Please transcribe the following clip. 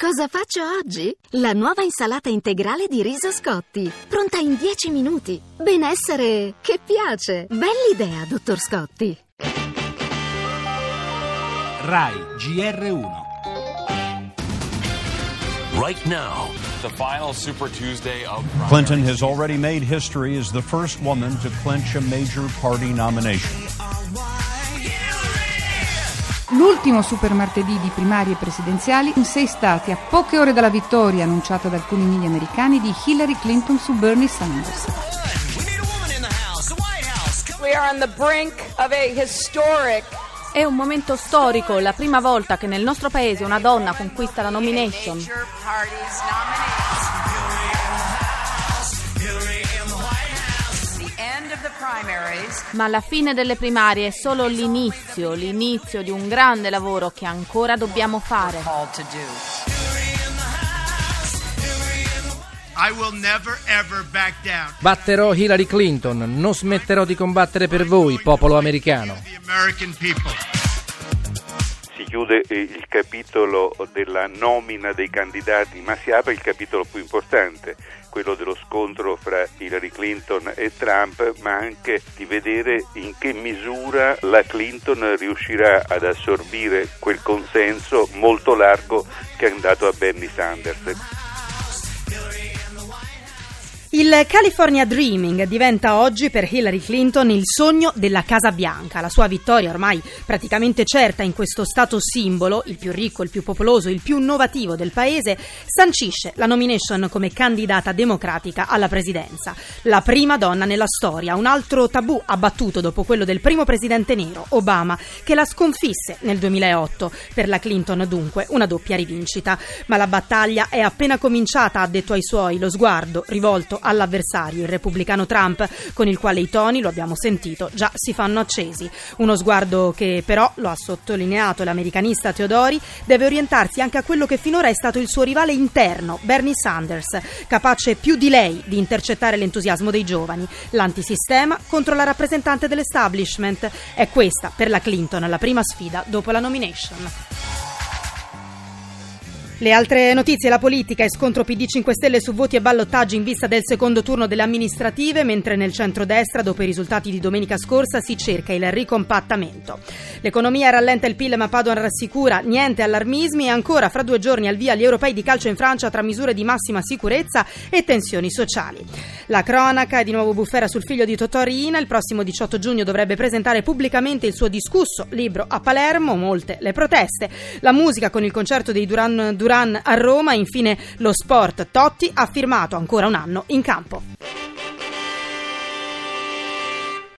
Cosa faccio oggi? La nuova insalata integrale di riso Scotti, pronta in 10 minuti. Benessere che piace. Bell'idea, dottor Scotti. RAI GR1 Right now, The final Super Tuesday of Clinton has already made history as the first woman to clinch a major party nomination. L'ultimo super martedì di primarie presidenziali in sei stati a poche ore dalla vittoria annunciata da alcuni media americani di Hillary Clinton su Bernie Sanders. We are on the brink of a historic È un momento storico, la prima volta che nel nostro paese una donna conquista la nomination. Ma la fine delle primarie è solo l'inizio, l'inizio di un grande lavoro che ancora dobbiamo fare. Called to do. I will never ever back down. Batterò Hillary Clinton, non smetterò di combattere per voi, popolo americano. Si chiude eh, il capitolo della nomina dei candidati, ma si apre il capitolo più importante, quello dello scontro fra Hillary Clinton e Trump, ma anche di vedere in che misura la Clinton riuscirà ad assorbire quel consenso molto largo che è andato a Bernie Sanders. Il California Dreaming diventa oggi per Hillary Clinton il sogno della Casa Bianca. La sua vittoria ormai praticamente certa in questo stato simbolo, il più ricco, il più popoloso, il più innovativo del paese, sancisce la nomination come candidata democratica alla presidenza. La prima donna nella storia, un altro tabù abbattuto dopo quello del primo presidente nero, Obama, che la sconfisse nel 2008. Per la Clinton dunque una doppia rivincita. Ma la battaglia è appena cominciata, ha detto ai suoi, lo sguardo rivolto all'avversario, il repubblicano Trump, con il quale i toni, lo abbiamo sentito, già si fanno accesi. Uno sguardo che però, lo ha sottolineato l'americanista Teodori, deve orientarsi anche a quello che finora è stato il suo rivale interno, Bernie Sanders, capace più di lei di intercettare l'entusiasmo dei giovani. L'antisistema contro la rappresentante dell'establishment. È questa, per la Clinton, la prima sfida dopo la nomination. Le altre notizie, la politica e scontro PD 5 Stelle su voti e ballottaggi in vista del secondo turno delle amministrative, mentre nel centrodestra, dopo i risultati di domenica scorsa, si cerca il ricompattamento. L'economia rallenta il PIL, ma Padoan rassicura niente allarmismi e ancora fra due giorni al via gli europei di calcio in Francia tra misure di massima sicurezza e tensioni sociali. La cronaca è di nuovo bufera sul figlio di Totò Riina, il prossimo 18 giugno dovrebbe presentare pubblicamente il suo discusso libro a Palermo, molte le proteste, la musica con il concerto dei Duran Duran a Roma infine lo sport. Totti ha firmato ancora un anno in campo.